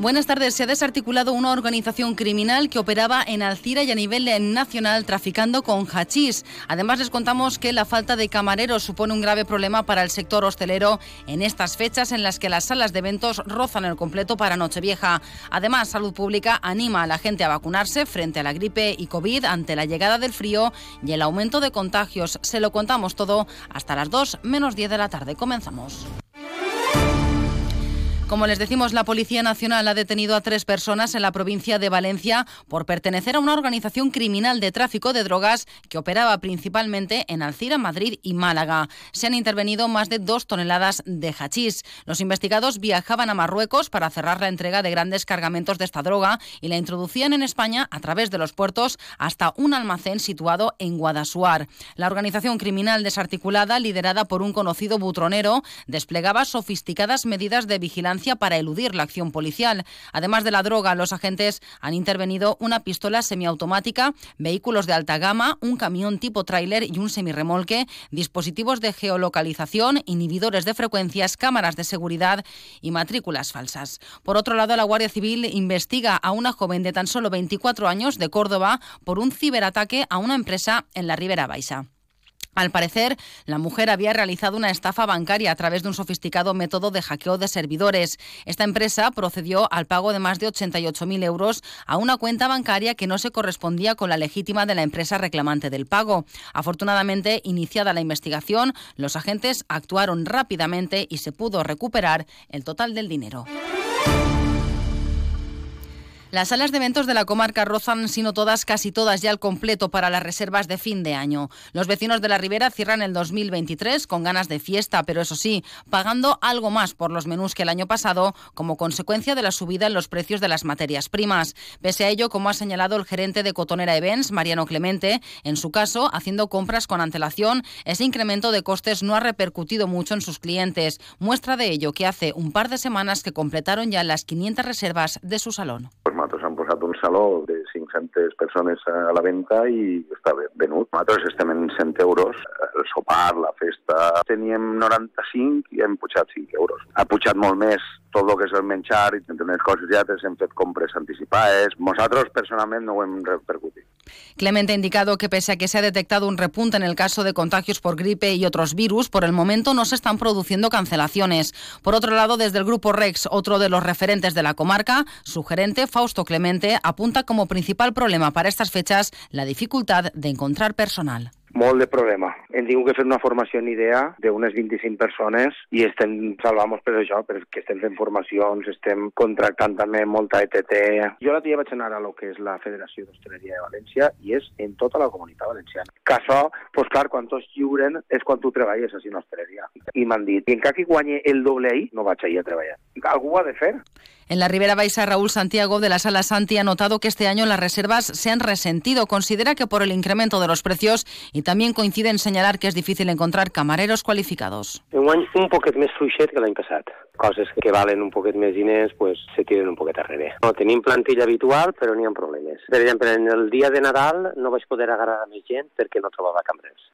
Buenas tardes. Se ha desarticulado una organización criminal que operaba en Alcira y a nivel nacional traficando con hachís. Además, les contamos que la falta de camareros supone un grave problema para el sector hostelero en estas fechas en las que las salas de eventos rozan el completo para Nochevieja. Además, Salud Pública anima a la gente a vacunarse frente a la gripe y COVID ante la llegada del frío y el aumento de contagios. Se lo contamos todo hasta las 2 menos 10 de la tarde. Comenzamos. Como les decimos, la Policía Nacional ha detenido a tres personas en la provincia de Valencia por pertenecer a una organización criminal de tráfico de drogas que operaba principalmente en Alcira, Madrid y Málaga. Se han intervenido más de dos toneladas de hachís. Los investigados viajaban a Marruecos para cerrar la entrega de grandes cargamentos de esta droga y la introducían en España a través de los puertos hasta un almacén situado en Guadasuar. La organización criminal desarticulada, liderada por un conocido butronero, desplegaba sofisticadas medidas de vigilancia para eludir la acción policial. Además de la droga, los agentes han intervenido una pistola semiautomática, vehículos de alta gama, un camión tipo tráiler y un semirremolque, dispositivos de geolocalización, inhibidores de frecuencias, cámaras de seguridad y matrículas falsas. Por otro lado, la Guardia Civil investiga a una joven de tan solo 24 años de Córdoba por un ciberataque a una empresa en la Ribera Baixa. Al parecer, la mujer había realizado una estafa bancaria a través de un sofisticado método de hackeo de servidores. Esta empresa procedió al pago de más de 88.000 euros a una cuenta bancaria que no se correspondía con la legítima de la empresa reclamante del pago. Afortunadamente, iniciada la investigación, los agentes actuaron rápidamente y se pudo recuperar el total del dinero. Las salas de eventos de la comarca rozan, sino todas, casi todas ya al completo para las reservas de fin de año. Los vecinos de la Ribera cierran el 2023 con ganas de fiesta, pero eso sí, pagando algo más por los menús que el año pasado como consecuencia de la subida en los precios de las materias primas. Pese a ello, como ha señalado el gerente de Cotonera Events, Mariano Clemente, en su caso, haciendo compras con antelación, ese incremento de costes no ha repercutido mucho en sus clientes. Muestra de ello que hace un par de semanas que completaron ya las 500 reservas de su salón. Saló de 500 persones a la venda i està venut. Nosaltres estem en 100 euros. El sopar, la festa... Teníem 95 i hem pujat 5 euros. Ha pujat molt més tot el que és el menjar i les coses ja hem fet compres anticipades. Nosaltres personalment no ho hem repercutit. Clemente ha indicado que pese a que se ha detectado un repunte en el caso de contagios por gripe y otros virus, por el momento no se están produciendo cancelaciones. Por otro lado, desde el grupo Rex, otro de los referentes de la comarca, su gerente, Fausto Clemente, apunta como principal problema para estas fechas la dificultad de encontrar personal. Molt de problema. Hem tingut que fer una formació en idea d'unes 25 persones i estem salvant per això, perquè estem fent formacions, estem contractant també molta ETT. Jo la tia vaig anar a lo que és la Federació d'Hostaleria de València i és en tota la comunitat valenciana. Que això, pues clar, quan tots lliuren és quan tu treballes així en hostaleria. I m'han dit, i encara que guanyi el doble ahir, no vaig ahir a treballar. Algú ho ha de fer. En la Ribera Baixa, Raúl Santiago de la Sala Santi ha notado que este año las reservas se han resentido. Considera que por el incremento de los precios y también coincide en señalar que es difícil encontrar camareros qualificados. Un any un poquet més fluixet que l'any passat. Coses que valen un poquet més diners pues, se tiren un poquet darrere. No, tenim plantilla habitual, però n'hi ha problemes. Per exemple, en el dia de Nadal no vaig poder agarrar més gent perquè no trobava camarers.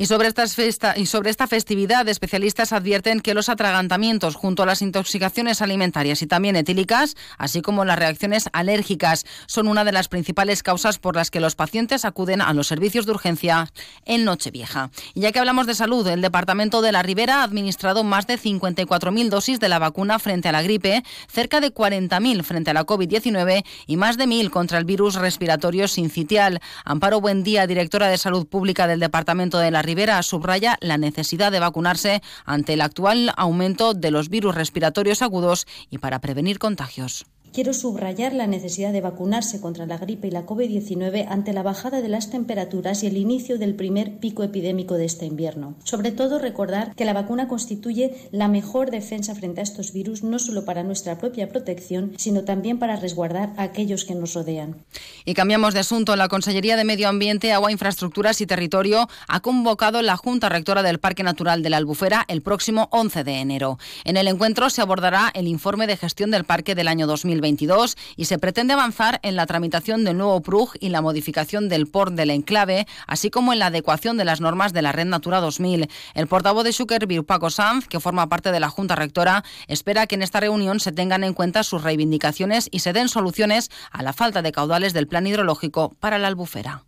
Y sobre, estas festa, y sobre esta festividad, especialistas advierten que los atragantamientos junto a las intoxicaciones alimentarias y también etílicas, así como las reacciones alérgicas, son una de las principales causas por las que los pacientes acuden a los servicios de urgencia en Nochevieja. Y ya que hablamos de salud, el Departamento de la Ribera ha administrado más de 54.000 dosis de la vacuna frente a la gripe, cerca de 40.000 frente a la COVID-19 y más de 1.000 contra el virus respiratorio sincitial. Amparo Buendía, directora de Salud Pública del Departamento de la Ribera, Rivera subraya la necesidad de vacunarse ante el actual aumento de los virus respiratorios agudos y para prevenir contagios. Quiero subrayar la necesidad de vacunarse contra la gripe y la COVID-19 ante la bajada de las temperaturas y el inicio del primer pico epidémico de este invierno. Sobre todo, recordar que la vacuna constituye la mejor defensa frente a estos virus, no solo para nuestra propia protección, sino también para resguardar a aquellos que nos rodean. Y cambiamos de asunto. La Consellería de Medio Ambiente, Agua, Infraestructuras y Territorio ha convocado la Junta Rectora del Parque Natural de la Albufera el próximo 11 de enero. En el encuentro se abordará el informe de gestión del parque del año 2020 2022 y se pretende avanzar en la tramitación del nuevo PRUG y la modificación del port del enclave, así como en la adecuación de las normas de la Red Natura 2000. El portavoz de Suckerville, Paco Sanz, que forma parte de la Junta Rectora, espera que en esta reunión se tengan en cuenta sus reivindicaciones y se den soluciones a la falta de caudales del plan hidrológico para la albufera.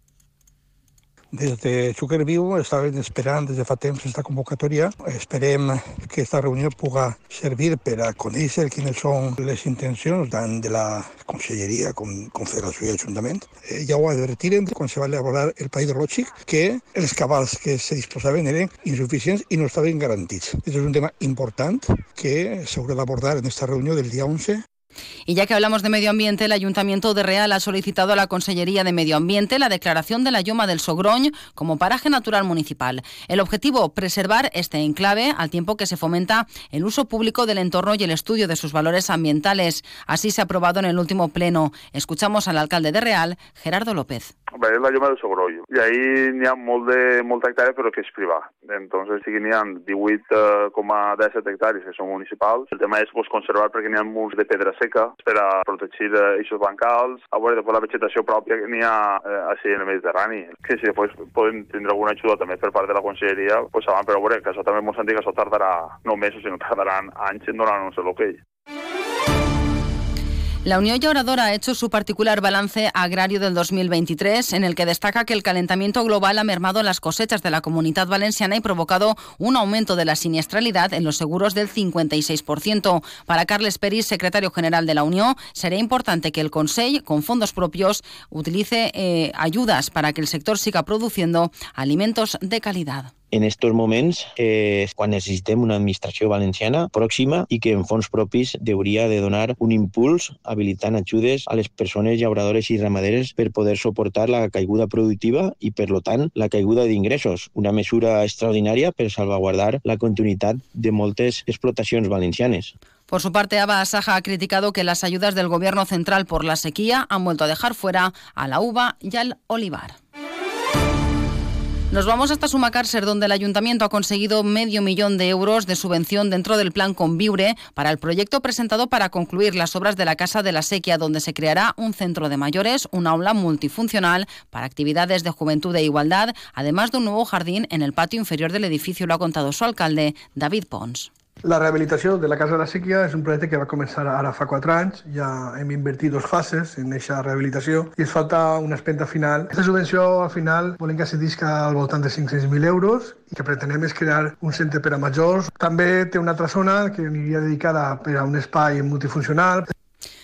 Des de Sucre Viu estaven esperant des de fa temps aquesta convocatòria. Esperem que aquesta reunió puga servir per a conèixer quines són les intencions tant de la Conselleria com Confederació i Ajuntament. Eh, ja ho advertirem quan se va elaborar el País Hidrològic que els cabals que se disposaven eren insuficients i no estaven garantits. Aquest és un tema important que s'haurà d'abordar en aquesta reunió del dia 11 Y ya que hablamos de medio ambiente, el Ayuntamiento de Real ha solicitado a la Consellería de Medio Ambiente la declaración de la Yoma del Sogroñ como paraje natural municipal. El objetivo, preservar este enclave al tiempo que se fomenta el uso público del entorno y el estudio de sus valores ambientales. Así se ha aprobado en el último pleno. Escuchamos al alcalde de Real, Gerardo López. Bé, la lloma del Sogroll. I ahir n'hi ha molt de, molta hectàrea, que és privat. Entonces sí que n'hi ha 18,17 eh, hectàrees que són municipals. El tema és pues, conservar perquè n'hi ha de pedra seca per a protegir aquests bancals. A veure, després la vegetació pròpia que n'hi ha eh, així en el Mediterrani. Que si després podem tindre alguna ajuda també per part de la conselleria, pues però a veure, que això també han dit que això tardarà no mesos, sinó tardaran anys en donar-nos l'hoquei. Okay. La Unión Llauradora ha hecho su particular balance agrario del 2023, en el que destaca que el calentamiento global ha mermado las cosechas de la comunidad valenciana y provocado un aumento de la siniestralidad en los seguros del 56%. Para Carles Peris, secretario general de la Unión, sería importante que el Consejo, con fondos propios, utilice eh, ayudas para que el sector siga produciendo alimentos de calidad. En estos moments eh, quan necessitem una administració valenciana pròxima i que en fons propis hauria de donar un impuls habilitant ajudes a les persones llauradores i ramaderes per poder suportar la caiguda productiva i, per lo tant, la caiguda d'ingressos, una mesura extraordinària per salvaguardar la continuïtat de moltes explotacions valencianes. Por su parte, Aba Asaja ha criticado que las ayudas del Gobierno central por la sequía han vuelto a dejar fuera a la uva y al olivar. Nos vamos hasta Sumacárcer, donde el ayuntamiento ha conseguido medio millón de euros de subvención dentro del plan Conviure para el proyecto presentado para concluir las obras de la Casa de la Sequia, donde se creará un centro de mayores, un aula multifuncional para actividades de juventud e igualdad, además de un nuevo jardín en el patio inferior del edificio, lo ha contado su alcalde, David Pons. La rehabilitació de la Casa de la Sèquia és un projecte que va començar ara fa 4 anys, ja hem invertit dos fases en aquesta rehabilitació i ens falta una espenta final. Aquesta subvenció al final volem que s'edisca al voltant de 500.000 euros i que pretenem és crear un centre per a majors. També té una altra zona que aniria dedicada per a un espai multifuncional.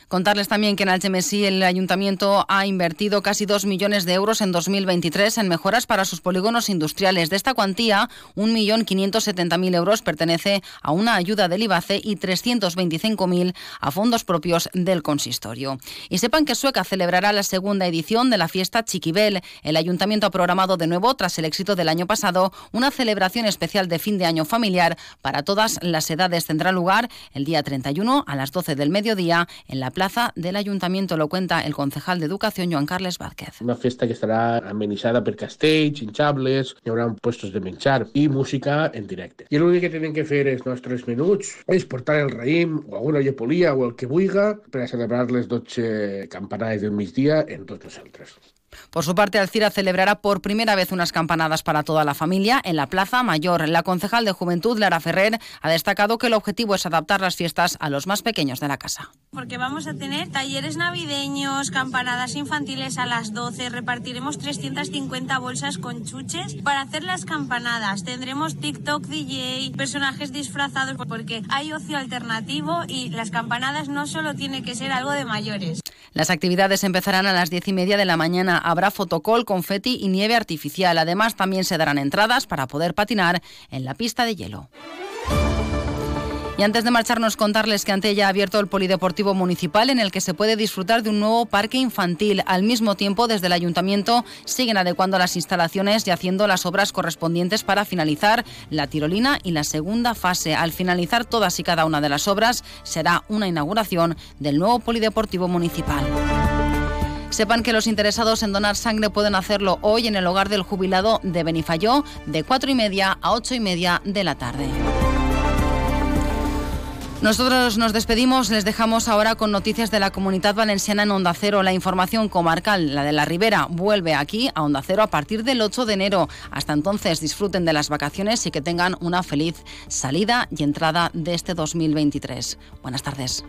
Contarles también que en Algemesí el ayuntamiento ha invertido casi 2 millones de euros en 2023 en mejoras para sus polígonos industriales. De esta cuantía, 1.570.000 euros pertenece a una ayuda del IBACE y 325.000 a fondos propios del consistorio. Y sepan que Sueca celebrará la segunda edición de la fiesta Chiquibel. El ayuntamiento ha programado de nuevo, tras el éxito del año pasado, una celebración especial de fin de año familiar para todas las edades. Tendrá lugar el día 31 a las 12 del mediodía en la plaza del Ayuntamiento. Lo cuenta el concejal de Educación, Joan Carles Vázquez. Una festa que estarà amenitzada per castells, hinchables, hi haurà puestos de menjar i música en directe. I l'únic que tenen que fer els nostres menuts és portar el raïm o alguna llepolia o el que vulga per a celebrar les 12 campanades del migdia en tots nosaltres. Por su parte, Alcira celebrará por primera vez unas campanadas para toda la familia en la Plaza Mayor. La concejal de Juventud, Lara Ferrer, ha destacado que el objetivo es adaptar las fiestas a los más pequeños de la casa. Porque vamos a tener talleres navideños, campanadas infantiles a las 12, repartiremos 350 bolsas con chuches para hacer las campanadas. Tendremos TikTok DJ, personajes disfrazados, porque hay ocio alternativo y las campanadas no solo tiene que ser algo de mayores. Las actividades empezarán a las diez y media de la Habrá fotocol, confeti y nieve artificial. Además, también se darán entradas para poder patinar en la pista de hielo. Y antes de marcharnos, contarles que Antella ha abierto el Polideportivo Municipal en el que se puede disfrutar de un nuevo parque infantil. Al mismo tiempo, desde el Ayuntamiento siguen adecuando las instalaciones y haciendo las obras correspondientes para finalizar la tirolina y la segunda fase. Al finalizar todas y cada una de las obras, será una inauguración del nuevo Polideportivo Municipal. Sepan que los interesados en donar sangre pueden hacerlo hoy en el hogar del jubilado de Benifayó de 4 y media a 8 y media de la tarde. Nosotros nos despedimos, les dejamos ahora con noticias de la comunidad valenciana en Onda Cero. La información comarcal, la de la Ribera, vuelve aquí a Onda Cero a partir del 8 de enero. Hasta entonces disfruten de las vacaciones y que tengan una feliz salida y entrada de este 2023. Buenas tardes.